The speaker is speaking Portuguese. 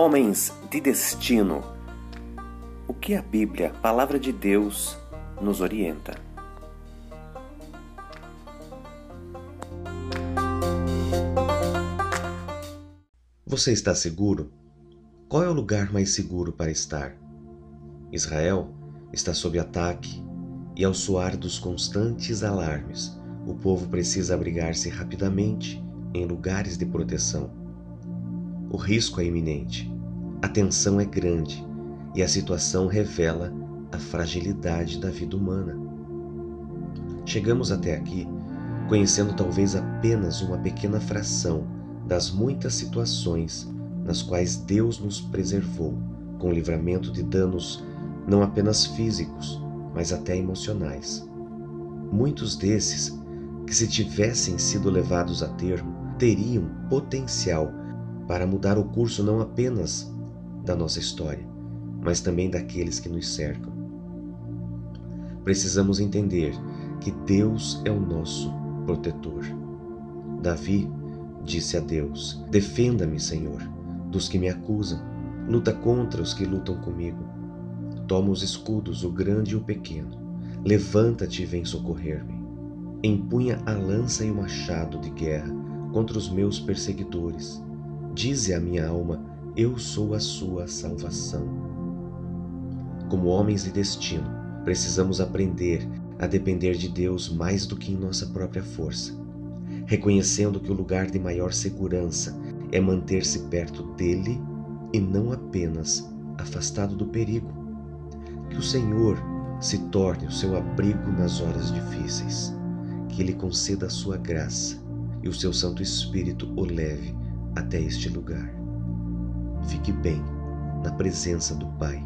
Homens de destino. O que a Bíblia, palavra de Deus, nos orienta? Você está seguro? Qual é o lugar mais seguro para estar? Israel está sob ataque e, ao soar dos constantes alarmes, o povo precisa abrigar-se rapidamente em lugares de proteção. O risco é iminente, a tensão é grande e a situação revela a fragilidade da vida humana. Chegamos até aqui conhecendo talvez apenas uma pequena fração das muitas situações nas quais Deus nos preservou com o livramento de danos não apenas físicos, mas até emocionais. Muitos desses, que se tivessem sido levados a termo, teriam potencial para mudar o curso não apenas da nossa história, mas também daqueles que nos cercam. Precisamos entender que Deus é o nosso protetor. Davi disse a Deus: Defenda-me, Senhor, dos que me acusam. Luta contra os que lutam comigo. Toma os escudos, o grande e o pequeno. Levanta-te e vem socorrer-me. Empunha a lança e o machado de guerra contra os meus perseguidores. Dize à minha alma: Eu sou a sua salvação. Como homens de destino, precisamos aprender a depender de Deus mais do que em nossa própria força reconhecendo que o lugar de maior segurança é manter-se perto dele e não apenas afastado do perigo. Que o Senhor se torne o seu abrigo nas horas difíceis, que Ele conceda a sua graça e o seu Santo Espírito o leve até este lugar. Fique bem na presença do Pai